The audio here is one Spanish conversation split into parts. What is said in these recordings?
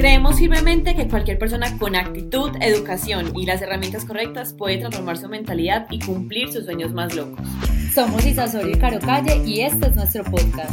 Creemos firmemente que cualquier persona con actitud, educación y las herramientas correctas puede transformar su mentalidad y cumplir sus sueños más locos. Somos Isasorio y Caro Calle y este es nuestro podcast.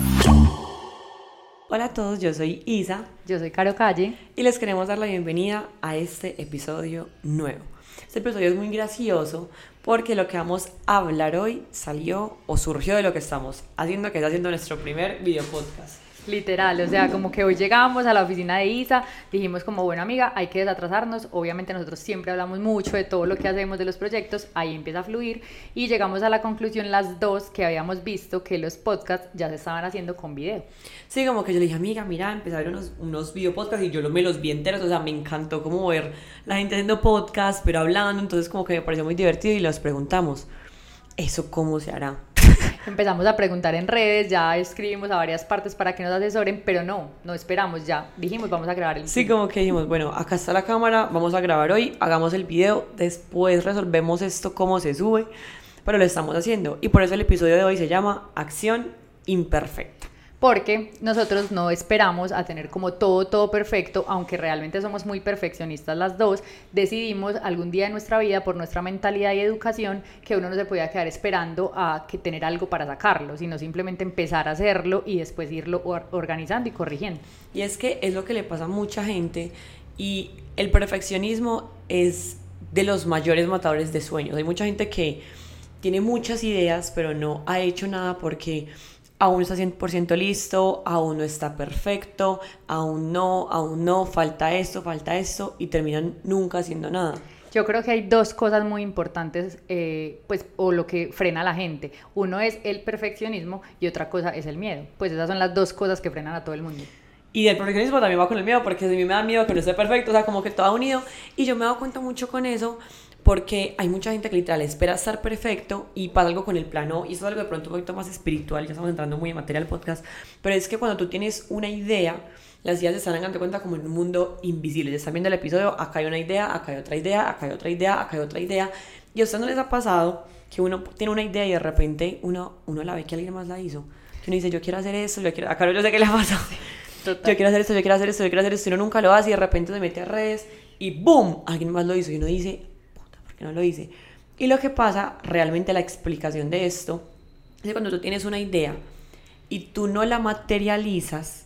Hola a todos, yo soy Isa. Yo soy Caro Calle. Y les queremos dar la bienvenida a este episodio nuevo. Este episodio es muy gracioso porque lo que vamos a hablar hoy salió o surgió de lo que estamos haciendo, que es haciendo nuestro primer video podcast. Literal, o sea, como que hoy llegamos a la oficina de Isa, dijimos como, bueno amiga, hay que desatrasarnos, obviamente nosotros siempre hablamos mucho de todo lo que hacemos, de los proyectos, ahí empieza a fluir y llegamos a la conclusión las dos que habíamos visto que los podcasts ya se estaban haciendo con video. Sí, como que yo le dije, amiga, mira, empecé a ver unos, unos video podcasts y yo me los vi enteros, o sea, me encantó como ver la gente haciendo podcast, pero hablando, entonces como que me pareció muy divertido y los preguntamos, ¿eso cómo se hará? Empezamos a preguntar en redes, ya escribimos a varias partes para que nos asesoren, pero no, no esperamos ya. Dijimos, vamos a grabar el Sí, como que dijimos, bueno, acá está la cámara, vamos a grabar hoy, hagamos el video, después resolvemos esto, cómo se sube, pero lo estamos haciendo. Y por eso el episodio de hoy se llama Acción Imperfecta porque nosotros no esperamos a tener como todo, todo perfecto, aunque realmente somos muy perfeccionistas las dos, decidimos algún día de nuestra vida, por nuestra mentalidad y educación, que uno no se podía quedar esperando a que tener algo para sacarlo, sino simplemente empezar a hacerlo y después irlo organizando y corrigiendo. Y es que es lo que le pasa a mucha gente y el perfeccionismo es de los mayores matadores de sueños. Hay mucha gente que tiene muchas ideas, pero no ha hecho nada porque aún no está 100% listo, aún no está perfecto, aún no, aún no, falta esto, falta esto, y terminan nunca haciendo nada. Yo creo que hay dos cosas muy importantes, eh, pues, o lo que frena a la gente. Uno es el perfeccionismo y otra cosa es el miedo. Pues esas son las dos cosas que frenan a todo el mundo. Y del perfeccionismo también va con el miedo, porque a mí me da miedo que no esté perfecto, o sea, como que todo unido. Y yo me he dado cuenta mucho con eso, porque hay mucha gente que literal espera estar perfecto y pasa algo con el plano, y eso es algo de pronto un poquito más espiritual, ya estamos entrando muy en materia del podcast, pero es que cuando tú tienes una idea, las ideas se están dando cuenta como en un mundo invisible, ya están viendo el episodio, acá hay una idea, acá hay otra idea, acá hay otra idea, acá hay otra idea, y a ustedes no les ha pasado que uno tiene una idea y de repente uno, uno la ve que alguien más la hizo, que uno dice, yo quiero hacer eso, yo quiero, acá yo sé qué le ha pasado, yo quiero hacer esto, yo quiero hacer esto, yo quiero hacer esto, y uno nunca lo hace y de repente se mete a redes y ¡boom! Alguien más lo hizo y uno dice, que no lo hice. Y lo que pasa, realmente la explicación de esto, es que cuando tú tienes una idea y tú no la materializas,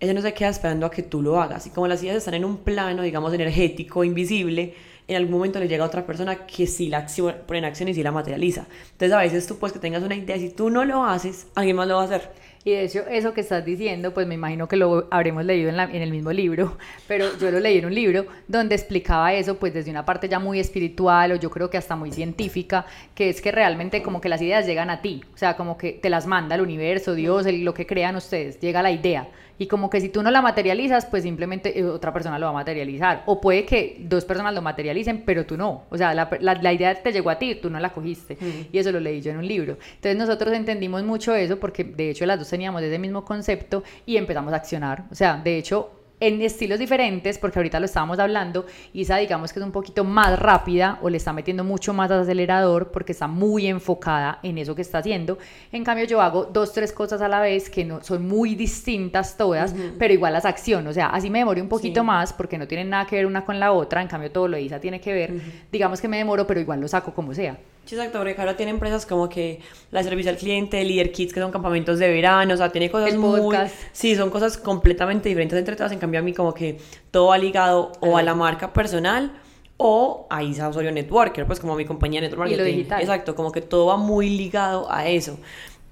ella no se queda esperando a que tú lo hagas. Y como las ideas están en un plano, digamos, energético, invisible, en algún momento le llega a otra persona que sí la pone en acción y sí la materializa. Entonces a veces tú puedes que tengas una idea, si tú no lo haces, alguien más lo va a hacer. Y de hecho, eso que estás diciendo, pues me imagino que lo habremos leído en, el mismo libro, pero yo lo leí en un libro donde explicaba eso, pues desde una parte ya muy espiritual o yo creo que hasta muy científica, que es que realmente como que las ideas llegan a ti, o sea, como que te las manda el universo, Dios, lo que crean ustedes, llega la idea. Y como que si tú no la materializas, pues simplemente eh, otra persona lo va a materializar. O puede que dos personas lo materialicen, pero tú no. O sea, la, la, idea te llegó a ti, tú no la cogiste. Y eso lo leí yo en un libro. Entonces nosotros entendimos mucho eso porque de hecho las dos teníamos ese mismo concepto y empezamos a accionar. O sea, de hecho, en estilos diferentes, porque ahorita lo estábamos hablando, Isa digamos que es un poquito más rápida o le está metiendo mucho más acelerador porque está muy enfocada en eso que está haciendo. En cambio yo hago dos, tres cosas a la vez que no son muy distintas todas, pero igual las acciono, o sea, así me demoro un poquito más porque no tienen nada que ver una con la otra, en cambio todo lo de Isa tiene que ver, digamos que me demoro, pero igual lo saco como sea. Sí, exacto, porque ahora tiene empresas como que la servicio al cliente, Leader Kids, que son campamentos de verano, o sea, tiene cosas muy... Sí, son cosas completamente diferentes entre todas, en cambio a mí como que todo va ligado o a la marca personal o a Isa Osorio Networker, pues como mi compañía Network Marketing. Y lo digital. Exacto, como que todo va muy ligado a eso.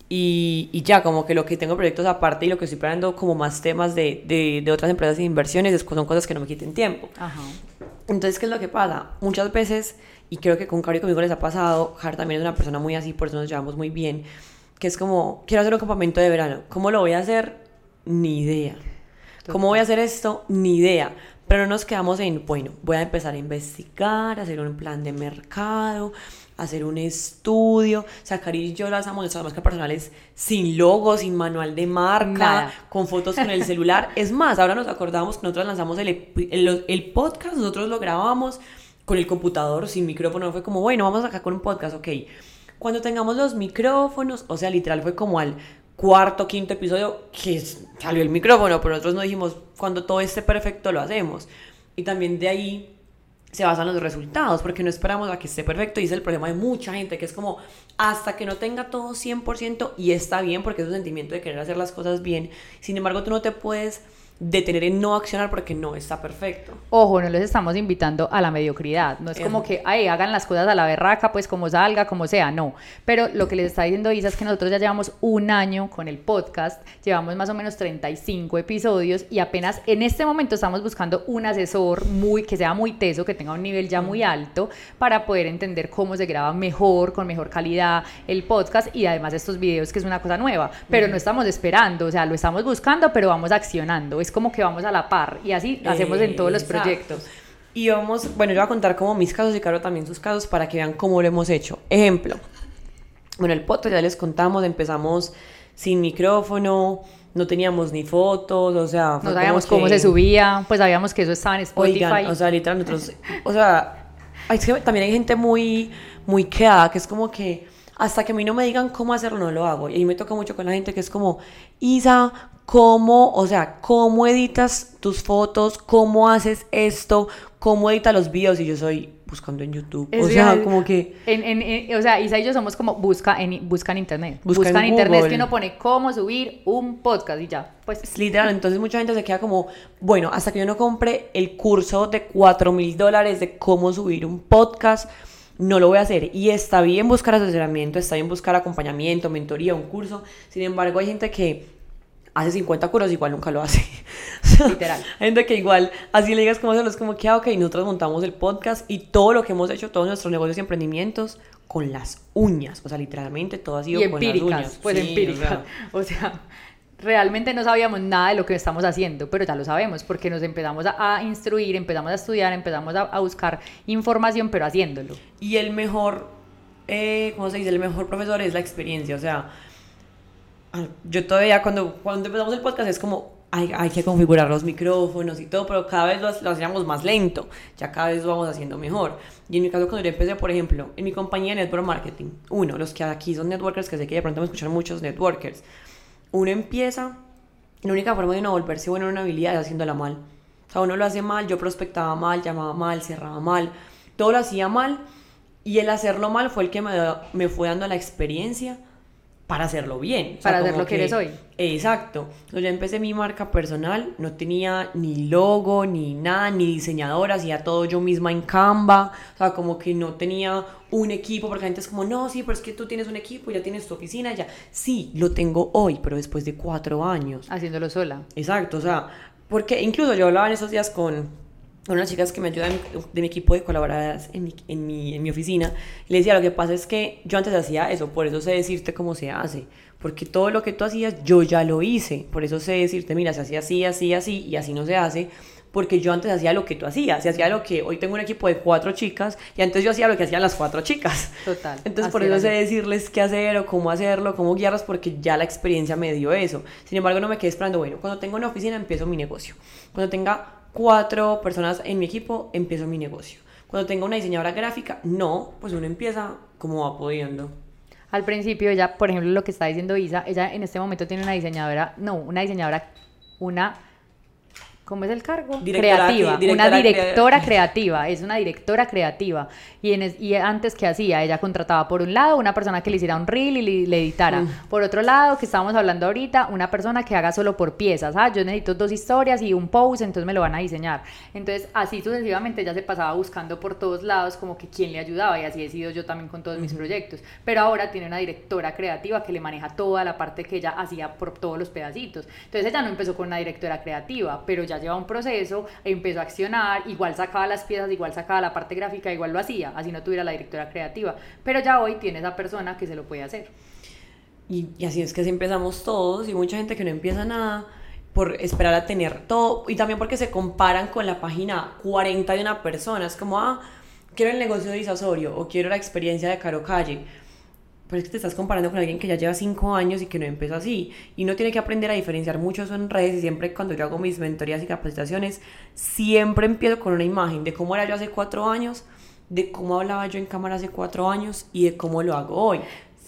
Y, y, ya, como que lo que tengo proyectos aparte y lo que estoy planeando como más temas de, de, de otras empresas de inversiones son cosas que no me quiten tiempo. Ajá. Entonces, ¿qué es lo que pasa? Muchas veces y creo que con Cari y conmigo les ha pasado, Jar también es una persona muy así, por eso nos llevamos muy bien, que es como, quiero hacer un campamento de verano, ¿cómo lo voy a hacer? Ni idea. ¿Cómo voy a hacer esto? Ni idea. Pero no nos quedamos en, bueno, voy a empezar a investigar, hacer un plan de mercado, hacer un estudio. sacar y yo lanzamos nuestras marcas personales sin logo, sin manual de marca, con fotos con el celular. es más, ahora nos acordamos que nosotros lanzamos el, el, el podcast, nosotros lo grabamos con el computador sin micrófono, fue como, bueno, vamos acá con un podcast, ok. Cuando tengamos los micrófonos, o sea, literal fue como al cuarto, quinto episodio que salió el micrófono, pero nosotros no dijimos, cuando todo esté perfecto lo hacemos. Y también de ahí se basan los resultados, porque no esperamos a que esté perfecto y es el problema de mucha gente, que es como hasta que no tenga todo 100% y está bien, porque es un sentimiento de querer hacer las cosas bien, sin embargo tú no te puedes detener en no accionar porque no está perfecto. Ojo, no les estamos invitando a la mediocridad. No es como que, ay, hagan las cosas a la berraca, pues como salga, como sea, no. Pero lo que les está diciendo Isa es que nosotros ya llevamos un año con el podcast, llevamos más o menos 35 episodios y apenas en este momento estamos buscando un asesor muy, que sea muy teso, que tenga un nivel ya muy alto para poder entender cómo se graba mejor, con mejor calidad el podcast y además estos videos que es una cosa nueva. Pero no estamos esperando, o sea, lo estamos buscando, pero vamos accionando es como que vamos a la par y así hacemos en todos los proyectos. Y vamos, bueno, yo voy a contar como mis casos y claro también sus casos para que vean cómo lo hemos hecho. Ejemplo, bueno, el podcast ya les contamos, empezamos sin micrófono, no teníamos ni fotos, o sea... No sabíamos cómo se subía, pues sabíamos que eso estaba en Spotify. Oigan, o sea, literal, nosotros, o sea, es que también hay gente muy, muy quedada, que es como que hasta que a mí no me digan cómo hacerlo, no lo hago. Y ahí me toca mucho con la gente que es como, Isa, cómo, o sea, cómo editas tus fotos, cómo haces esto, cómo editas los videos y yo soy buscando en YouTube. o sea, como que... En, o sea, Isa y yo somos como busca en, busca en internet. Busca, en, internet que uno pone cómo subir un podcast y ya. Pues es literal, entonces mucha gente se queda como, bueno, hasta que yo no compre el curso de 4 mil dólares de cómo subir un podcast, no lo voy a hacer. Y está bien buscar asesoramiento, está bien buscar acompañamiento, mentoría, un curso. Sin embargo, hay gente que hace 50 curos, igual nunca lo hace. Literal. Gente que igual, así le digas cómo hacerlo, es como que, ah, ok, nosotros montamos el podcast y todo lo que hemos hecho, todos nuestros negocios y emprendimientos, con las uñas. O sea, literalmente todo ha sido con las uñas. Pues empíricas. O sea, realmente no sabíamos nada de lo que estamos haciendo, pero ya lo sabemos porque nos empezamos a, instruir, empezamos a estudiar, empezamos a, buscar información, pero haciéndolo. Y el mejor, eh, ¿cómo se dice? El mejor profesor es la experiencia. O sea, yo todavía cuando, cuando empezamos el podcast es como, hay, hay que configurar los micrófonos y todo, pero cada vez lo, hacíamos más lento, ya cada vez lo vamos haciendo mejor. Y en mi caso, cuando yo empecé, por ejemplo, en mi compañía de Network Marketing, uno, los que aquí son networkers, que sé que de pronto me escuchan muchos networkers, uno empieza, la única forma de no volverse bueno en una habilidad es haciéndola mal. O sea, uno lo hace mal, yo prospectaba mal, llamaba mal, cerraba mal, todo lo hacía mal, y el hacerlo mal fue el que me, me fue dando la experiencia para hacerlo bien. para hacer lo que, eres hoy. Exacto. Yo empecé mi marca personal, no tenía ni logo, ni nada, ni diseñadora, hacía todo yo misma en Canva. O sea, como que no tenía un equipo, porque la gente es como, no, sí, pero es que tú tienes un equipo, ya tienes tu oficina, ya. Sí, lo tengo hoy, pero después de cuatro años. Haciéndolo sola. Exacto, o sea, porque incluso yo hablaba en esos días con unas chicas que me ayudan de mi equipo de colaboradoras en mi, en mi, en mi oficina, le decía, lo que pasa es que yo antes hacía eso, por eso sé decirte cómo se hace, porque todo lo que tú hacías yo ya lo hice, por eso sé decirte, mira, se hacía así, así, así, y así no se hace, porque yo antes hacía lo que tú hacías, se hacía lo que hoy tengo un equipo de cuatro chicas, y antes yo hacía lo que hacían las cuatro chicas. Total. Entonces por eso sé decirles qué hacer o cómo hacerlo, cómo guiarlas, porque ya la experiencia me dio eso. Sin embargo, no me quedé esperando, bueno, cuando tengo una oficina empiezo mi negocio. Cuando tenga cuatro personas en mi equipo, empiezo mi negocio. Cuando tengo una diseñadora gráfica, no, pues uno empieza como va pudiendo. Al principio, ella, por ejemplo, lo que está diciendo Isa, ella en este momento tiene una diseñadora, no, una diseñadora, una ¿Cómo es el cargo? creativa. una directora creativa. Es una directora creativa. Y, en y antes, ¿qué hacía? Ella contrataba por un lado una persona que le hiciera un reel y le, editara. Mm. Por otro lado, que estábamos hablando ahorita, una persona que haga solo por piezas. Ah, yo necesito dos historias y un post, entonces me lo van a diseñar. Entonces, así sucesivamente ella se pasaba buscando por todos lados como que quién le ayudaba. Y así he sido yo también con todos mis proyectos. Pero ahora tiene una directora creativa que le maneja toda la parte que ella hacía por todos los pedacitos. Entonces, ella no empezó con una directora creativa, pero ya lleva un proceso, empezó a accionar, igual sacaba las piezas, igual sacaba la parte gráfica, igual lo hacía, así no tuviera la directora creativa. Pero ya hoy tiene esa persona que se lo puede hacer. Y, así es que así empezamos todos y mucha gente que no empieza nada por esperar a tener todo y también porque se comparan con la página 40 de una persona. Es como, ah, quiero el negocio de Isasorio o quiero la experiencia de Caro Calle pero es que te estás comparando con alguien que ya lleva cinco años y que no empezó así. Y no tiene que aprender a diferenciar mucho eso en redes. Y siempre cuando yo hago mis mentorías y capacitaciones, siempre empiezo con una imagen de cómo era yo hace cuatro años, de cómo hablaba yo en cámara hace cuatro años y de cómo lo hago hoy.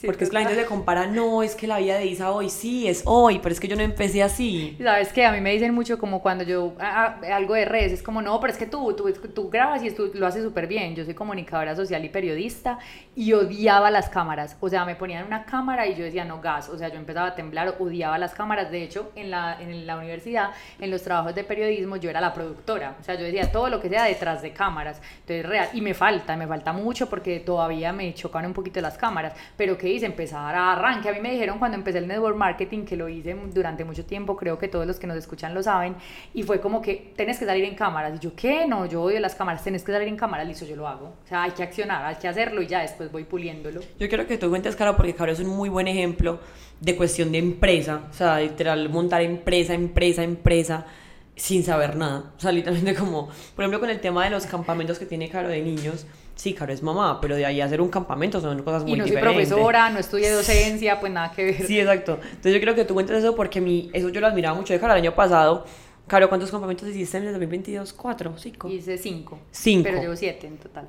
Porque es que la gente se compara, no, es que la vida de Isa hoy sí es hoy, pero es que yo no empecé así. Sabes que a mí me dicen mucho como cuando yo algo de redes, es como, no, pero es que tú, tú, tú grabas y tú lo haces súper bien. Yo soy comunicadora social y periodista y odiaba las cámaras. O sea, me ponían una cámara y yo decía, no, gas. O sea, yo empezaba a temblar, odiaba las cámaras. De hecho, en la, en la universidad, en los trabajos de periodismo, yo era la productora. O sea, yo decía todo lo que sea detrás de cámaras. Entonces, real. Y me falta, me falta mucho porque todavía me chocan un poquito las cámaras. Pero ¿qué hice? Empezar a arranque. A mí me dijeron cuando empecé el network marketing, que lo hice durante mucho tiempo, creo que todos los que nos escuchan lo saben, y fue como que tenés que salir en cámaras. Y yo, ¿qué? No, yo odio las cámaras, tenés que salir en cámaras, listo, yo lo hago. O sea, hay que accionar, hay que hacerlo y ya después voy puliéndolo. Yo quiero que tú cuentes, Caro, porque Caro es un muy buen ejemplo de cuestión de empresa, o sea, literal, montar empresa, empresa, empresa sin saber nada. O sea, literalmente como, por ejemplo, con el tema de los campamentos que tiene Caro de niños, sí, Caro es mamá, pero de ahí hacer un campamento son cosas muy diferentes. Y no soy profesora, no estudié docencia, pues nada que ver. Sí, exacto. Entonces yo creo que tú cuentes eso porque mi, eso yo lo admiraba mucho de Caro el año pasado. Caro, ¿cuántos campamentos hiciste en el 2022? ¿Cuatro? ¿Cinco? Hice cinco. Cinco. Pero llevo siete en total.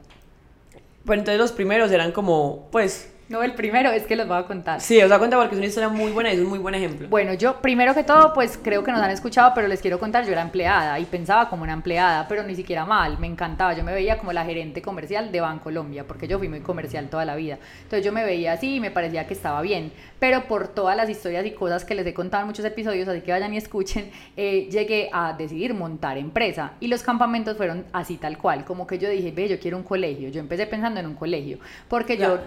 Bueno, entonces los primeros eran como, pues, no, el primero es que los voy a contar. Sí, os da cuenta porque es una historia muy buena y es un muy buen ejemplo. Bueno, yo primero que todo, pues creo que nos han escuchado, pero les quiero contar, yo era empleada y pensaba como una empleada, pero ni siquiera mal, me encantaba, yo me veía como la gerente comercial de Bancolombia, porque yo fui muy comercial toda la vida. Entonces yo me veía así y me parecía que estaba bien, pero por todas las historias y cosas que les he contado en muchos episodios, así que vayan y escuchen, eh, llegué a decidir montar empresa y los campamentos fueron así tal cual, como que yo dije, ve, yo quiero un colegio, yo empecé pensando en un colegio, porque yo...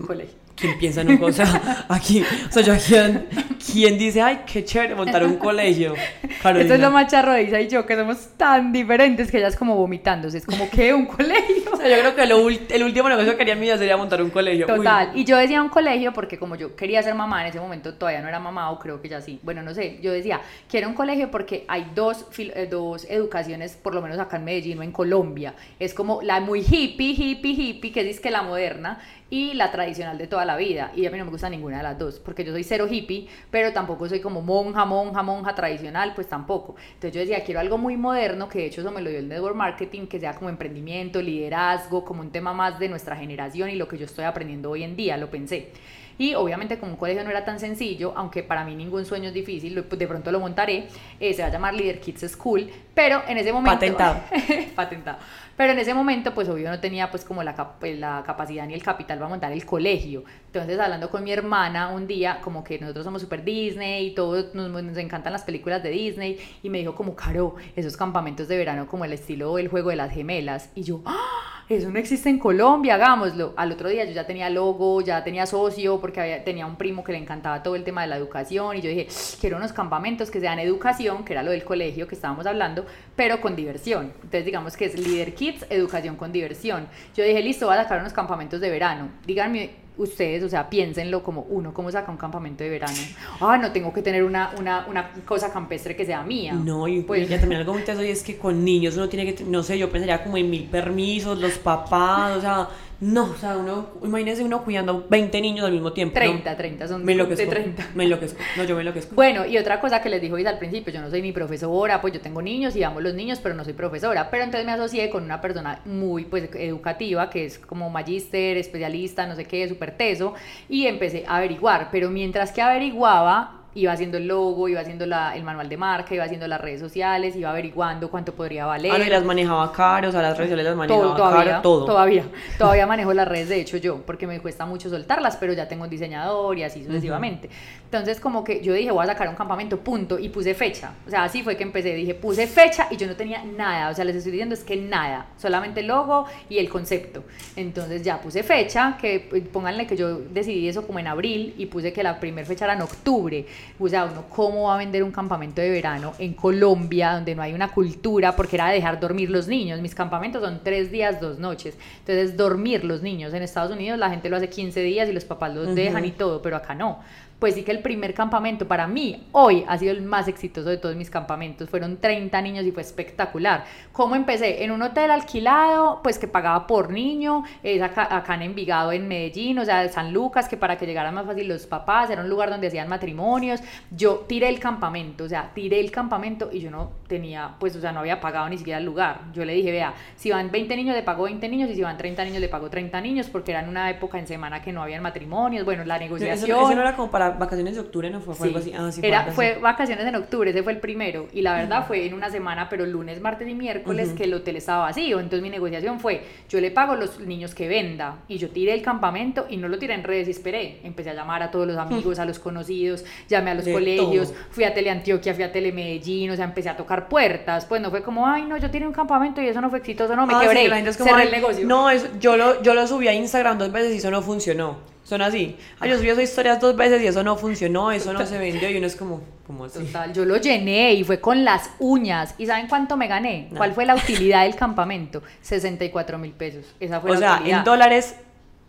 colegio. ¿Quién piensa en un colegio? aquí, o sea, yo ¿quién, quién dice, ay, qué chévere montar un colegio? Esto es lo más charro de Isa y yo, que somos tan diferentes que ella es como vomitándose, es como, ¿qué? ¿Un colegio? O sea, yo creo que lo, el último negocio que quería mi vida sería montar un colegio. Total, y yo decía un colegio porque como yo quería ser mamá, en ese momento todavía no era mamá, o creo que ya sí, bueno, no sé, yo decía, quiero un colegio porque hay dos, eh, dos educaciones, por lo menos acá en Medellín o en Colombia, es como la muy hippie, hippie, hippie, que es que la moderna, y la tradicional de toda la vida. Y a mí no me gusta ninguna de las dos, porque yo soy cero hippie, pero tampoco soy como monja, monja, monja tradicional, pues tampoco. Entonces yo decía, quiero algo muy moderno, que de hecho eso me lo dio el network marketing, que sea como emprendimiento, liderazgo, como un tema más de nuestra generación y lo que yo estoy aprendiendo hoy en día, lo pensé. Y obviamente como un colegio no era tan sencillo, aunque para mí ningún sueño es difícil, de pronto lo montaré, eh, se va a llamar Leader Kids School, pero en ese momento... Patentado. patentado. Pero en ese momento, pues obvio no tenía pues como la, pues, la capacidad ni el capital para montar el colegio. Entonces, hablando con mi hermana un día, como que nosotros somos super Disney y todos nos, encantan las películas de Disney, y me dijo como, Caro, esos campamentos de verano como el estilo El Juego de las Gemelas. Y yo, ¡ah! eso no existe en Colombia, hagámoslo. Al otro día yo ya tenía logo, ya tenía socio, porque había, tenía un primo que le encantaba todo el tema de la educación, y yo dije, quiero unos campamentos que sean educación, que era lo del colegio que estábamos hablando, pero con diversión. Entonces digamos que es Leader Kids, educación con diversión. Yo dije, listo, voy a sacar unos campamentos de verano. Díganme ustedes, o sea, piénsenlo como uno, ¿cómo saca un campamento de verano? Ah, no tengo que tener una, una, una cosa campestre que sea mía. No, y pues ya también algo muy teso y es que con niños uno tiene que, no sé, yo pensaría como en mil permisos, los papás, o sea, no, o sea, uno, imagínese uno cuidando 20 niños al mismo tiempo. 30, 30, son me de 30. Me enloquezco, no, yo me enloquezco. Bueno, y otra cosa que les dijo Isa al principio, yo no soy ni profesora, pues yo tengo niños y amo los niños, pero no soy profesora. Pero entonces me asocié con una persona muy, pues, educativa, que es como magíster, especialista, no sé qué, súper teso, y empecé a averiguar. Pero mientras que averiguaba, iba haciendo el logo, iba haciendo la, el manual de marca, iba haciendo las redes sociales, iba averiguando cuánto podría valer. Ah, y las manejaba caro, o sea, las redes sociales las manejaba todo, todavía, caro, todo. Todavía, todavía manejo las redes, de hecho yo, porque me cuesta mucho soltarlas, pero ya tengo un diseñador y así sucesivamente. Entonces, como que yo dije, voy a sacar un campamento, punto, y puse fecha. O sea, así fue que empecé, dije, puse fecha y yo no tenía nada, o sea, les estoy diciendo es que nada, solamente el logo y el concepto. Entonces ya puse fecha, que pues, pónganle que yo decidí eso como en abril y puse que la primera fecha era en octubre o sea, uno cómo va a vender un campamento de verano en Colombia, donde no hay una cultura, porque era dejar dormir los niños. Mis campamentos son tres días, dos noches. Entonces, dormir los niños. En Estados Unidos la gente lo hace 15 días y los papás los dejan y todo, pero acá no pues sí que el primer campamento para mí hoy ha sido el más exitoso de todos mis campamentos. Fueron 30 niños y fue espectacular. ¿Cómo empecé? En un hotel alquilado, pues que pagaba por niño, es acá, acá en Envigado, en Medellín, o sea, San Lucas, que para que llegaran más fácil los papás, era un lugar donde hacían matrimonios. Yo tiré el campamento, o sea, tiré el campamento y yo no tenía, pues, o sea, no había pagado ni siquiera el lugar. Yo le dije, vea, si van 20 niños, le pago 20 niños, y si van 30 niños, le pago 30 niños, porque era en una época en semana que no habían matrimonios, bueno, la negociación. Eso, eso no era como para vacaciones de octubre, ¿no? Fue, fue algo así. Ah, sí, era, fue vacaciones en octubre, ese fue el primero. Y la verdad fue en una semana, pero lunes, martes y miércoles que el hotel estaba vacío. Entonces mi negociación fue, yo le pago los niños que venda. Y yo tiré el campamento y no lo tiré en redes y esperé. Empecé a llamar a todos los amigos, a los conocidos, llamé a los De colegios, todo. fui a Teleantioquia, fui a Telemedellín, o sea, empecé a tocar puertas. Pues no fue como, ay, no, yo tiré un campamento y eso no fue exitoso, no, me Ah, sí, quebré, la gente es como, cerré "Ay, el negocio. No, eso, yo, lo, yo lo subí a Instagram dos veces y eso no funcionó. Son así. Ah, yo subí esas historias dos veces y eso no funcionó, eso no se vendió y uno es como, ¿cómo así? Total, yo lo llené y fue con las uñas. ¿Y saben cuánto me gané? No. ¿Cuál fue la utilidad del campamento? 64 mil pesos. Esa fue O la sea, utilidad. en dólares,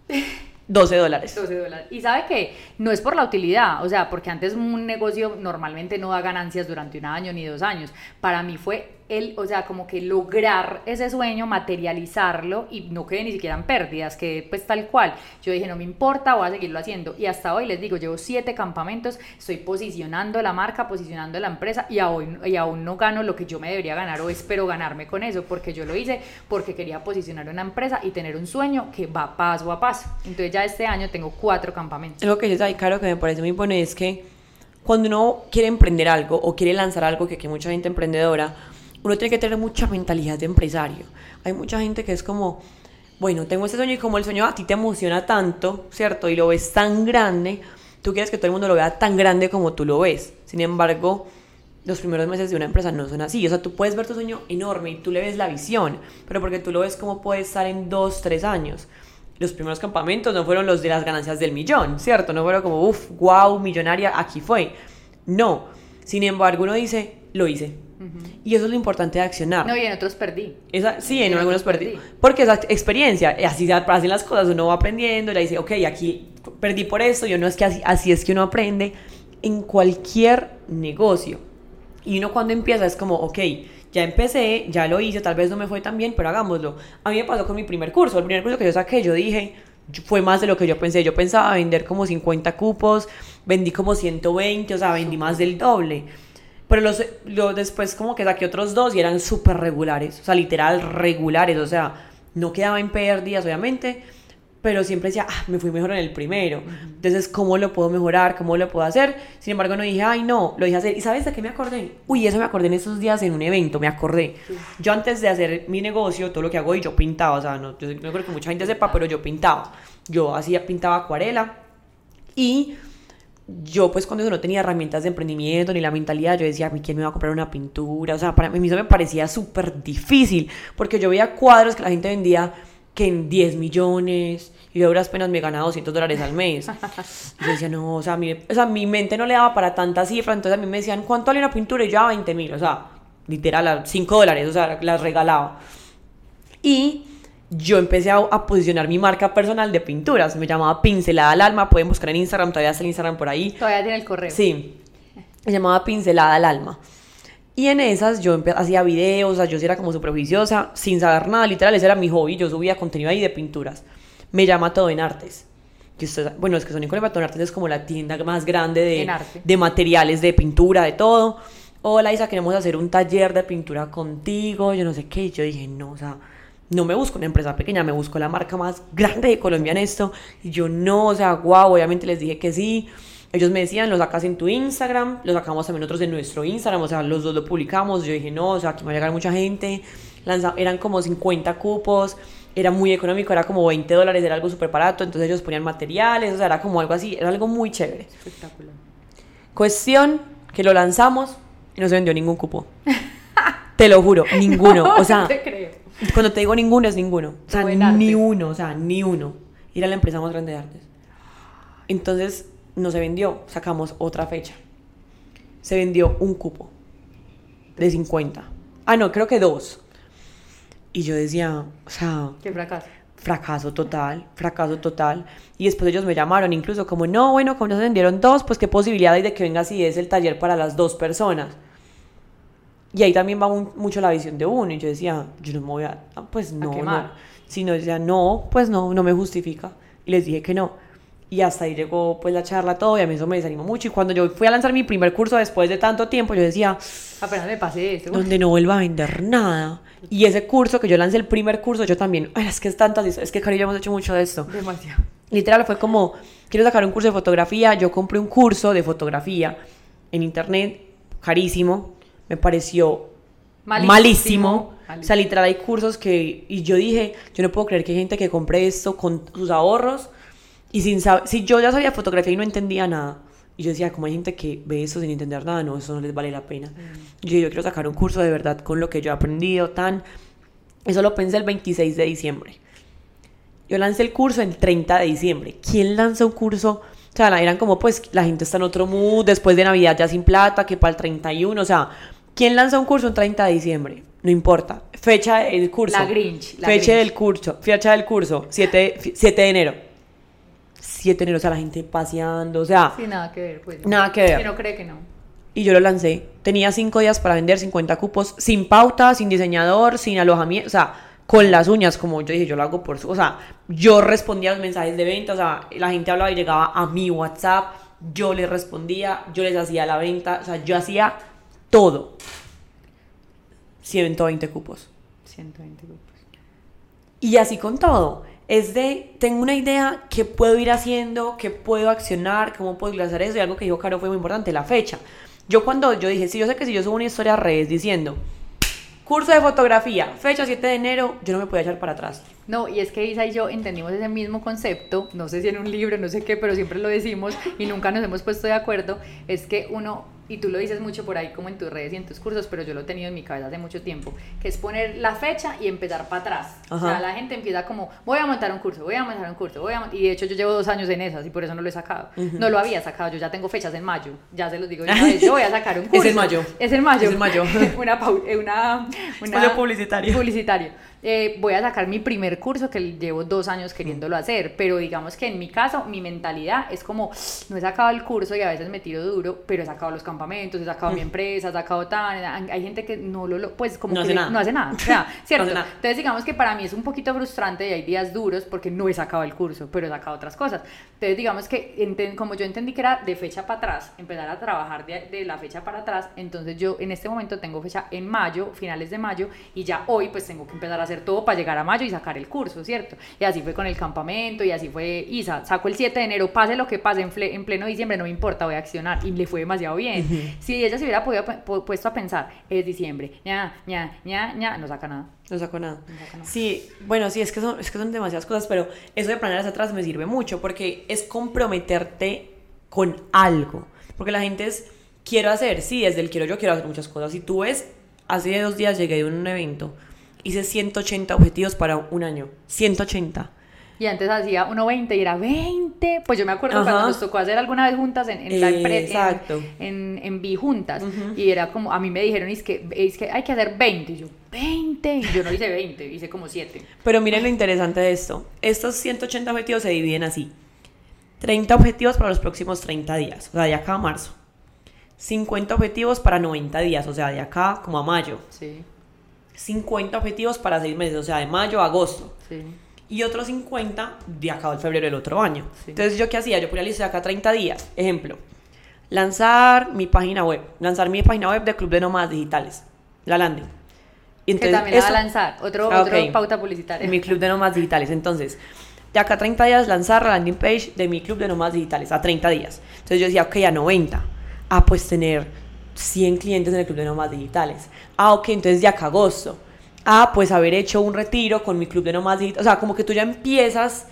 12 dólares. 12 dólares. Y sabe que no es por la utilidad, o sea, porque antes un negocio normalmente no da ganancias durante un año ni dos años. Para mí fue el, o sea, como que lograr ese sueño, materializarlo y no quedé ni siquiera en pérdidas, que pues tal cual. Yo dije, no me importa, voy a seguirlo haciendo. Y hasta hoy les digo, llevo siete campamentos, estoy posicionando la marca, posicionando la empresa y aún, y aún no gano lo que yo me debería ganar o espero ganarme con eso, porque yo lo hice porque quería posicionar una empresa y tener un sueño que va paso a paso. Entonces ya este año tengo cuatro campamentos. Algo que dices ahí, Caro, que me parece muy bueno es que cuando uno quiere emprender algo o quiere lanzar algo, que aquí hay mucha gente emprendedora, uno tiene que tener mucha mentalidad de empresario. Hay mucha gente que es como, bueno, tengo este sueño y como el sueño a ti te emociona tanto, ¿cierto? Y lo ves tan grande, tú quieres que todo el mundo lo vea tan grande como tú lo ves. Sin embargo, los primeros meses de una empresa no son así. O sea, tú puedes ver tu sueño enorme y tú le ves la visión, pero porque tú lo ves como puede estar en dos, tres años. Los primeros campamentos no fueron los de las ganancias del millón, ¿cierto? No fueron como, uff, wow, millonaria, aquí fue. No. Sin embargo, uno dice, lo hice. Y eso es lo importante de accionar. No, y en otros perdí. Esa, sí, en En algunos perdí. perdí. Porque esa experiencia, y así se hacen las cosas, uno va aprendiendo, y le dice, ok, aquí perdí por esto, yo no es que así, así es que uno aprende en cualquier negocio. Y uno cuando empieza es como, ok, ya empecé, ya lo hice, tal vez no me fue tan bien, pero hagámoslo. A mí me pasó con mi primer curso, el primer curso que yo saqué, yo dije, fue más de lo que yo pensé. Yo pensaba vender como 50 cupos, vendí como 120, o sea, vendí más del doble. Pero los, lo- después como que saqué otros dos y eran súper regulares, o sea, literal regulares, o sea, no quedaba en pérdidas, obviamente, pero siempre decía, ah, me fui mejor en el primero. Entonces, ¿cómo lo puedo mejorar? ¿Cómo lo puedo hacer? Sin embargo, no dije, ay, no, lo dije hacer. ¿Y sabes de qué me acordé? Uy, eso me acordé en esos días en un evento, me acordé. Yo antes de hacer mi negocio, todo lo que hago, y yo pintaba, o sea, no, yo no creo que mucha gente sepa, pero yo pintaba. Yo hacía, pintaba acuarela y yo pues cuando no tenía herramientas de emprendimiento ni la mentalidad, yo decía, ¿a mí quién me va a comprar una pintura? O sea, para mí eso me parecía súper difícil, porque yo veía cuadros que la gente vendía que en 10 millones, y a duras penas me ganaba 200 dólares al mes. Yo decía, no, o sea, mi, o sea, mi mente no le daba para tanta cifra, entonces a mí me decían, ¿cuánto vale una pintura? Y yo, a 20 mil, o sea, literal, a 5 dólares, o sea, las regalaba. Y yo empecé a, a posicionar mi marca personal de pinturas. Me llamaba Pincelada al Alma. Pueden buscar en Instagram, todavía está el Instagram por ahí. Todavía tiene el correo. Sí, se llamaba Pincelada al Alma. Y en esas yo hacía videos, o sea, yo era como súper juiciosa, sin saber nada, literal, ese era mi hobby. Yo subía contenido ahí de pinturas. Me llama Todo en Artes. Que ustedes- bueno, es que Sonic Todo en Artes es como la tienda más grande de, de materiales, de pintura, de todo. Hola Isa, queremos hacer un taller de pintura contigo, yo no sé qué. Y yo dije, no, o sea, no me busco una empresa pequeña, me busco la marca más grande de Colombia en esto. Y yo no, o sea, wow, obviamente les dije que sí. Ellos me decían, lo sacas en tu Instagram, lo sacamos también nosotros en nuestro Instagram, o sea, los dos lo publicamos. Yo dije, no, o sea, aquí va a llegar mucha gente. Lanza- eran como 50 cupos, era muy económico, era como 20 dólares, era algo súper barato. Entonces ellos ponían materiales, o sea, era como algo así, era algo muy chévere. Espectacular. Cuestión que lo lanzamos y no se vendió ningún cupo. Te lo juro, ninguno. O sea, te creo. Cuando te digo ninguno es ninguno. O sea, ni uno, o sea, ni uno. Y era la empresa más grande de artes. Entonces, no se vendió. Sacamos otra fecha. Se vendió un cupo de 50. Ah, no, creo que dos. Y yo decía, o sea, Qué fracaso. fracaso total, fracaso total. Y después ellos me llamaron, incluso como, no, bueno, como no se vendieron dos, pues qué posibilidad hay de que vengas y es el taller para las dos personas. Y ahí también va mu- mucho la visión de uno. Y yo decía, yo no me voy a, ah, pues no, quemar. no. Si no, decía, no, pues no, no me justifica. Y les dije que no. Y hasta ahí llegó pues la charla, todo, y a mí eso me desanimó mucho. Y cuando yo fui a lanzar mi primer curso después de tanto tiempo, yo decía, Apenas me pasé eso. donde no vuelva a vender nada. Y ese curso que yo lancé, el primer curso, yo también, ay, es que es tantas, es que Cari hemos hecho mucho de esto. Demasiado. Literal fue como, quiero sacar un curso de fotografía, yo compré un curso de fotografía en internet, carísimo, me pareció Malísimo. malísimo. Malísimo. O sea, literal hay cursos que, y yo dije, yo no puedo creer que hay gente que compre esto con sus ahorros y sin saber, si yo ya sabía fotografía y no entendía nada. Y yo decía, como hay gente que ve eso sin entender nada, no, eso no les vale la pena. Yo, dije, yo quiero sacar un curso de verdad con lo que yo he aprendido, tan... Eso lo pensé el 26 de diciembre. Yo lancé el curso el 30 de diciembre. ¿Quién lanza un curso? O sea, eran como, pues, la gente está en otro mood, después de Navidad ya sin plata, que para el 31, o sea, ¿quién lanza un curso el 30 de diciembre? No importa. Fecha del curso. La Grinch, la fecha Grinch. del curso. Fecha del curso. 7, 7 de enero. 7 de enero, o sea, la gente paseando, o sea, Sí, nada que ver, pues. Nada que ver. No cree que no. y yo lo lancé. Tenía 5 días para vender 50 cupos, sin pauta, sin diseñador, sin alojamiento, o sea, con las uñas, como yo dije, yo lo hago por su, o sea, yo respondía a los mensajes de venta, o sea, la gente hablaba y llegaba a mi WhatsApp, yo les respondía, yo les hacía la venta, o sea, yo hacía todo. 120 cupos. 120 grupos. Y así con todo. Es de, tengo una idea, qué puedo ir haciendo, qué puedo accionar, cómo puedo hacer eso. Y algo que dijo Caro fue muy importante, la fecha. Yo cuando yo dije, sí, yo sé que si yo subo una historia a redes diciendo, curso de fotografía, fecha 7 de enero, yo no me podía echar para atrás. No, y es que Isa y yo entendimos ese mismo concepto, no sé si en un libro, no sé qué, pero siempre lo decimos y nunca nos hemos puesto de acuerdo, es que uno, y tú lo dices mucho por ahí como en tus redes y en tus cursos, pero yo lo he tenido en mi cabeza hace mucho tiempo, que es poner la fecha y empezar para atrás. O sea, Ajá. la gente empieza como, voy a montar un curso, voy a montar un curso, voy a mon-". y de hecho yo llevo dos años en esas y por eso no lo he sacado. No lo había sacado, yo ya tengo fechas en mayo, ya se los digo, una vez, yo voy a sacar un Es curso. en mayo. Es en mayo. Es en mayo. una, eh, una, una publicitario. publicitario. Eh, voy a sacar mi primer curso que llevo dos años queriéndolo hacer, pero digamos que en mi caso, mi mentalidad es como, no he sacado el curso y a veces me tiro duro, pero he sacado los campamentos, he sacado mi empresa, he sacado tan, hay gente que no lo, pues como No que hace nada. no hace nada, o sea, ¿cierto? hace nada. Entonces digamos que para mí es un poquito frustrante y hay días duros porque no he sacado el curso, pero he sacado otras cosas. Entonces digamos que enten- como yo entendí que era de fecha para atrás, empezar a trabajar de, de la fecha para atrás, entonces yo en este momento tengo fecha en mayo, finales de mayo, y ya hoy pues tengo que empezar a hacer todo para llegar a mayo y sacar el curso, ¿cierto? Y así fue con el campamento y así fue Isa, saco el 7 de enero, pase lo que pase en, en pleno diciembre, no me importa, voy a accionar y le fue demasiado bien. Si ella se hubiera podido, pu- puesto a pensar, es diciembre, ña, ña, ña, ña, no saca nada. No saco nada. No saco nada. Sí, bueno, sí, es que, son, es que son demasiadas cosas, pero eso de planear hacia atrás me sirve mucho porque es comprometerte con algo. Porque la gente es, quiero hacer, sí, desde el quiero yo quiero hacer muchas cosas. Si tú ves, hace dos días llegué de un evento, hice 180 objetivos para un año. 180. Y antes hacía 1.20 y era 20. Pues yo me acuerdo Ajá. cuando nos tocó hacer alguna vez juntas en, en la empresa. Exacto. En, en, en Vi juntas. Y era como, a mí me dijeron, es que, es que hay que hacer 20. Y yo, 20. Y yo no hice 20, hice como 7. Pero miren lo interesante de esto. Estos 180 objetivos se dividen así. 30 objetivos para los próximos 30 días, o sea, de acá a marzo. 50 objetivos para 90 días, o sea, de acá como a mayo. Sí, 50 objetivos para 6 meses, o sea, de mayo a agosto. sí. Y otros 50 de acá al febrero del otro año. Sí. Entonces, ¿yo qué hacía? Yo ponía lista de acá 30 días. Ejemplo, lanzar mi página web. Lanzar mi página web de Club de Nómadas Digitales. La landing. Y que también la va a lanzar. Otro, Ah, otro ok. pauta publicitaria. en mi club de nómadas digitales. Entonces, de acá a 30 días lanzar la landing page de mi club de nómadas digitales, a 30 días. Entonces yo decía, ok, a 90. Ah, pues tener 100 clientes en el club de nómadas digitales. Ah, ok, entonces de acá a agosto. Ah, pues haber hecho un retiro con mi club de nómadas digitales. O sea, como que tú ya empiezas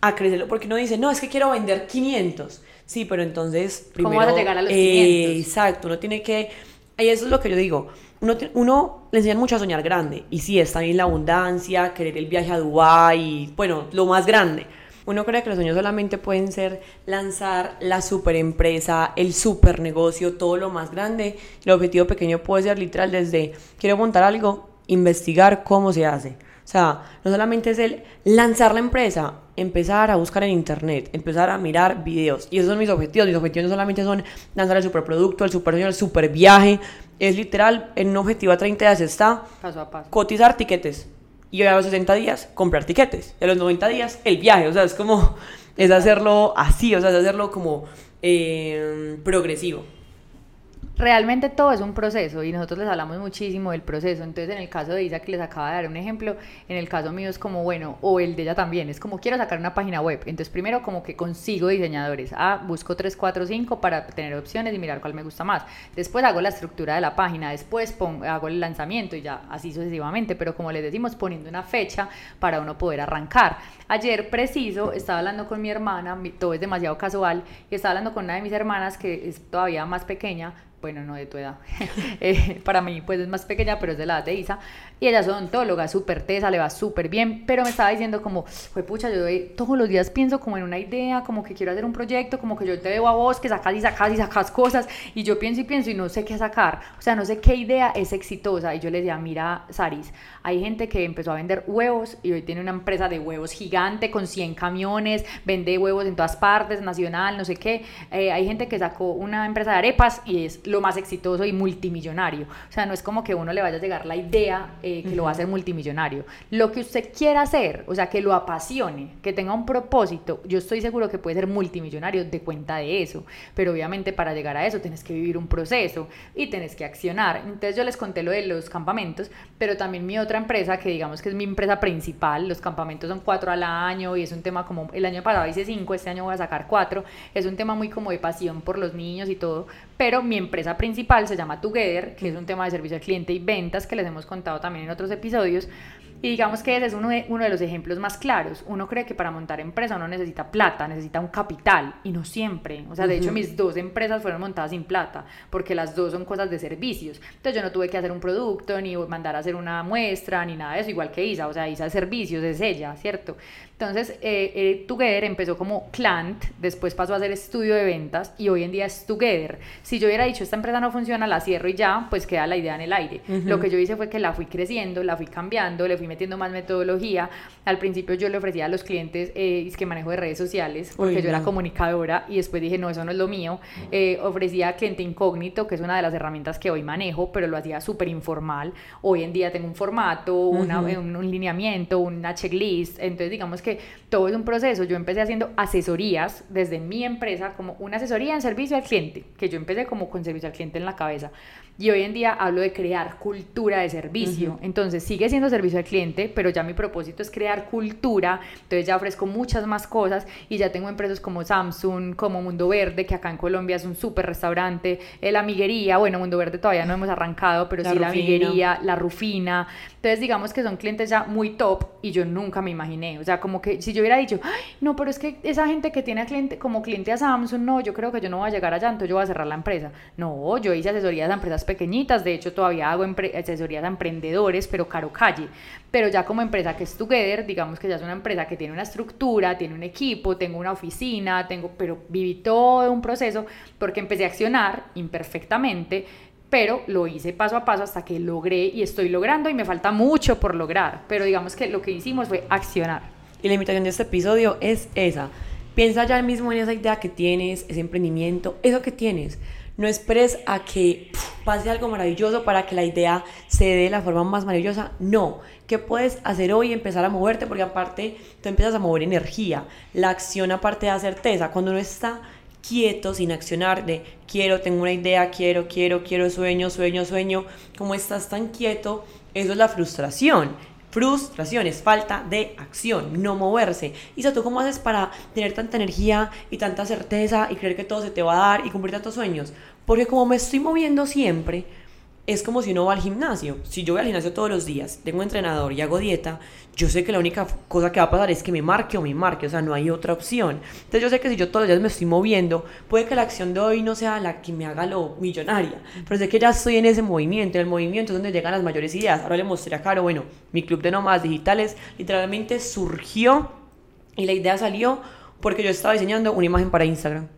a crecerlo, porque uno dice, no, es que quiero vender 500. Sí, pero entonces ¿Cómo primero... vas a llegar a los eh, 500? Exacto, uno tiene que... Y eso es lo que yo digo. Uno, uno le enseñan mucho a soñar grande. Y sí, está bien la abundancia, querer el viaje a Dubái, y, bueno, lo más grande. Uno cree que los sueños solamente pueden ser lanzar la super empresa, el super negocio, todo lo más grande. El objetivo pequeño puede ser literal desde quiero montar algo, investigar cómo se hace. O sea, no solamente es el lanzar la empresa, empezar a buscar en internet, empezar a mirar videos. Y esos son mis objetivos. Mis objetivos no solamente son lanzar el superproducto, el super sueño, el super viaje. Es literal, en un objetivo a 30 días está Paso a paso. cotizar tiquetes. Y a los 60 días, comprar tiquetes. Y a los 90 días, el viaje. O sea, es como es hacerlo así, o sea, es hacerlo como eh, progresivo realmente todo es un proceso y nosotros les hablamos muchísimo del proceso. Entonces, en el caso de Isa, que les acaba de dar un ejemplo, en el caso mío es como, bueno, o el de ella también, es como quiero sacar una página web. Entonces, primero como que consigo diseñadores. Ah, busco 3, 4, 5 para tener opciones y mirar cuál me gusta más. Después hago la estructura de la página, después pongo, hago el lanzamiento y ya así sucesivamente, pero como les decimos, poniendo una fecha para uno poder arrancar. Ayer preciso estaba hablando con mi hermana, todo es demasiado casual, y estaba hablando con una de mis hermanas que es todavía más pequeña, bueno, no de tu edad, eh, para mí pues es más pequeña, pero es de la edad de Isa, y ella es odontóloga, súper tesa, le va súper bien, pero me estaba diciendo como, fue pucha, yo todos los días pienso como en una idea, como que quiero hacer un proyecto, como que yo te veo a vos que sacas y sacas y sacas cosas, y yo pienso y pienso y no sé qué sacar, o sea, no sé qué idea es exitosa, y yo le decía, mira, Saris, hay gente que empezó a vender huevos y hoy tiene una empresa de huevos gigante con 100 camiones, vende huevos en todas partes, nacional, no sé qué, eh, hay gente que sacó una empresa de arepas y es lo más exitoso y multimillonario. O sea, no es como que uno le vaya a llegar la idea eh, que lo va a hacer multimillonario. Lo que usted quiera hacer, o sea, que lo apasione, que tenga un propósito, yo estoy seguro que puede ser multimillonario de cuenta de eso. Pero obviamente para llegar a eso tienes que vivir un proceso y tienes que accionar. Entonces yo les conté lo de los campamentos, pero también mi otra empresa, que digamos que es mi empresa principal, los campamentos son cuatro al año y es un tema como, el año pasado hice cinco, este año voy a sacar cuatro, es un tema muy como de pasión por los niños y todo, pero mi empresa principal se llama Together, que es un tema de servicio al cliente y ventas que les hemos contado también en otros episodios. Y digamos que ese es uno de, uno de los ejemplos más claros. Uno cree que para montar empresa uno necesita plata, necesita un capital, y no siempre. O sea, de hecho, mis dos empresas fueron montadas sin plata, porque las dos son cosas de servicios. Entonces, yo no tuve que hacer un producto, ni mandar a hacer una muestra, ni nada de eso, igual que Isa. O sea, Isa servicios, es ella, ¿cierto? Entonces, eh, eh, Together empezó como Clant, después pasó a ser estudio de ventas y hoy en día es Together. Si yo hubiera dicho, esta empresa no funciona, la cierro y ya, pues queda la idea en el aire. Lo que yo hice fue que la fui creciendo, la fui cambiando, le fui metiendo más metodología. Al principio yo le ofrecía a los clientes eh, que manejo de redes sociales, porque yo era comunicadora y después dije, no, eso no es lo mío. Eh, ofrecía cliente incógnito, que es una de las herramientas que hoy manejo, pero lo hacía súper informal. Hoy en día tengo un formato, una, un, un lineamiento, una checklist. Entonces, digamos que todo es un proceso. Yo empecé haciendo asesorías desde mi empresa, como una asesoría en servicio al cliente, que yo empecé como con servicio al cliente en la cabeza. Y hoy en día hablo de crear cultura de servicio. Entonces sigue siendo servicio al cliente, pero ya mi propósito es crear cultura. Entonces ya ofrezco muchas más cosas y ya tengo empresas como Samsung, como Mundo Verde, que acá en Colombia es un súper restaurante, eh, la miguería, bueno, Mundo Verde todavía no hemos arrancado, pero sí la miguería, la rufina. Entonces digamos que son clientes ya muy top y yo nunca me imaginé. O sea, como que si yo hubiera dicho, no, pero es que esa gente que tiene a cliente, como cliente a Samsung, no, yo creo que yo no voy a llegar allá, entonces yo voy a cerrar la empresa. No, yo hice asesorías a empresas pequeñitas, de hecho todavía hago asesorías a emprendedores, pero caro calle. Pero ya como empresa que es Together, digamos que ya es una empresa que tiene una estructura, tiene un equipo, tengo una oficina, tengo, pero viví todo un proceso porque empecé a accionar imperfectamente pero lo hice paso a paso hasta que logré y estoy logrando y me falta mucho por lograr, pero digamos que lo que hicimos fue accionar. Y la invitación de este episodio es esa. Piensa ya mismo en esa idea que tienes, ese emprendimiento, eso que tienes. No esperes a que pase algo maravilloso para que la idea se dé de la forma más maravillosa. No. ¿Qué puedes hacer hoy? Empezar a moverte, porque aparte tú empiezas a mover energía. La acción, aparte, da certeza. Cuando uno está quieto, sin accionar, de quiero, tengo una idea, quiero, quiero, quiero, sueño, sueño, sueño. Como estás tan quieto, eso es la frustración. Frustración es falta de acción, no moverse. Y ¿tú cómo haces para tener tanta energía y tanta certeza y creer que todo se te va a dar y cumplir tantos sueños? Porque como me estoy moviendo siempre, es como si uno va al gimnasio. Si yo voy al gimnasio todos los días, tengo entrenador y hago dieta, yo sé que la única cosa que va a pasar es que me marque o me marque, o sea, no hay otra opción. Entonces yo sé que si yo todos los días me estoy moviendo, puede que la acción de hoy no sea la que me haga lo millonaria, pero sé que ya estoy en ese movimiento, en el movimiento donde llegan las mayores ideas. Ahora le mostré a Caro, bueno, mi club de nómadas digitales literalmente surgió y la idea salió porque yo estaba diseñando una imagen para Instagram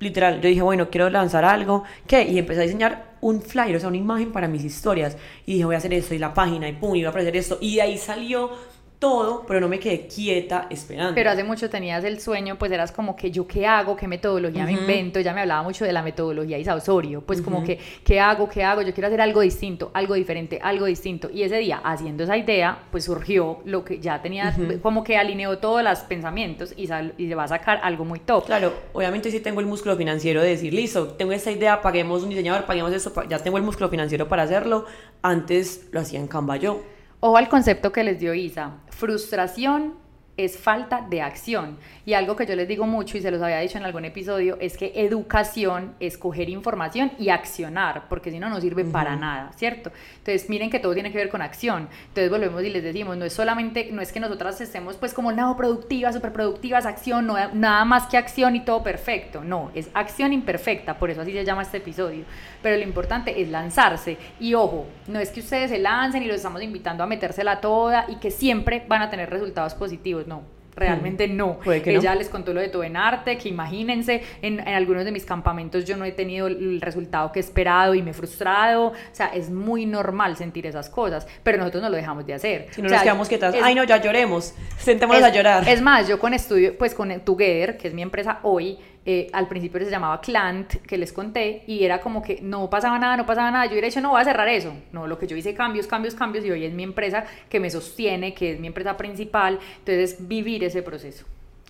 literal, yo dije, bueno, quiero lanzar algo, ¿qué? Y empecé a diseñar un flyer, o sea, una imagen para mis historias. Y dije, voy a hacer esto, y la página, y pum, y voy a aparecer esto. Y de ahí salió todo, pero no me quedé quieta esperando. Pero hace mucho tenías el sueño, pues eras como que yo qué hago, qué metodología me invento, ya me hablaba mucho de la metodología Isa Osorio, pues como que qué hago, qué hago, yo quiero hacer algo distinto, algo diferente, algo distinto. Y ese día, haciendo esa idea, pues surgió lo que ya tenía, como que alineó todos los pensamientos y, y se va a sacar algo muy top. Claro, obviamente sí tengo el músculo financiero de decir, listo, tengo esta idea, paguemos un diseñador, paguemos eso, ya tengo el músculo financiero para hacerlo. Antes lo hacía en Canva yo. Ojo al concepto que les dio Isa, frustración es falta de acción. Y algo que yo les digo mucho y se los había dicho en algún episodio es que educación es coger información y accionar, porque si no, no sirve para nada, ¿cierto? Entonces, miren que todo tiene que ver con acción. Entonces, volvemos y les decimos, no es solamente, no es que nosotras estemos pues como nada productivas, súper productivas, acción, no, nada más que acción y todo perfecto. No, es acción imperfecta, por eso así se llama este episodio. Pero lo importante es lanzarse. Y ojo, no es que ustedes se lancen y los estamos invitando a metérsela toda y que siempre van a tener resultados positivos no, realmente mm. no. Ella les contó lo de todo en arte, que imagínense, en, algunos de mis campamentos yo no he tenido el resultado que he esperado y me he frustrado. O sea, es muy normal sentir esas cosas, pero nosotros no lo dejamos de hacer. Si no nos quedamos quietas, ay no, ya lloremos, sentémonos a llorar. Es más, yo con estudio, pues con Together, que es mi empresa hoy, eh, al principio se llamaba Clant, que les conté, y era como que no pasaba nada, no pasaba nada. Yo hubiera dicho, no, voy a cerrar eso. No, lo que yo hice, cambios, cambios, cambios, y hoy es mi empresa que me sostiene, que es mi empresa principal. Entonces, vivir ese proceso.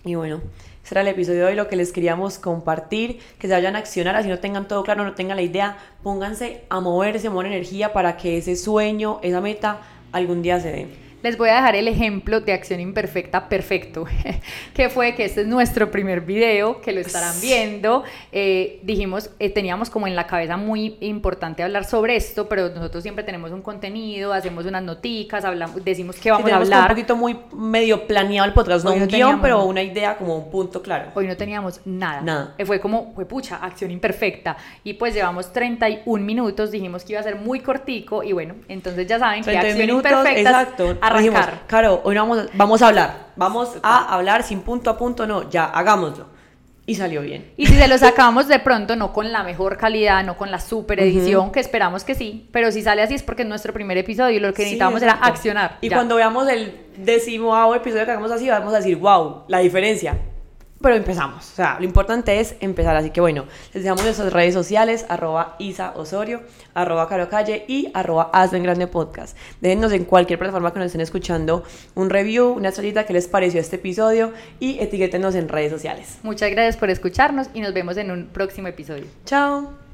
Y bueno, ese era el episodio de hoy, lo que les queríamos compartir, que se vayan a accionar, así no tengan todo claro, no tengan la idea, pónganse a moverse, a mover energía para que ese sueño, esa meta, algún día se dé. Les voy a dejar el ejemplo de acción imperfecta perfecto, que fue que este es nuestro primer video, que lo estarán viendo. Eh, dijimos, eh, teníamos como en la cabeza muy importante hablar sobre esto, pero nosotros siempre tenemos un contenido, hacemos unas noticas, hablamos, decimos que vamos a hablar. un poquito muy medio planeado el podcast, no un guion, pero una idea como un punto claro. Hoy no teníamos nada. Nada. Eh, fue como, fue pucha, acción imperfecta. Y pues llevamos 31 minutos, dijimos que iba a ser muy cortico, y bueno, entonces ya saben que acción minutos, imperfecta. Exacto arrancar. claro, hoy vamos, vamos a hablar, vamos a hablar sin punto a punto, no, ya, hagámoslo. Y salió bien. Y si se lo sacamos de pronto, no con la mejor calidad, no con la super edición, que esperamos que sí, pero si sale así es porque es nuestro primer episodio y lo que necesitamos era accionar. Y cuando veamos el décimo episodio que hagamos así, vamos a decir, wow, la diferencia pero empezamos. O sea, lo importante es empezar. Así que bueno, les dejamos nuestras redes sociales, arroba Isa Osorio, arroba Caro Calle y arroba Hazlo en Grande Podcast. Déjennos en cualquier plataforma que nos estén escuchando un review, una estrellita que les pareció este episodio y etiquétenos en redes sociales. Muchas gracias por escucharnos y nos vemos en un próximo episodio. Chao.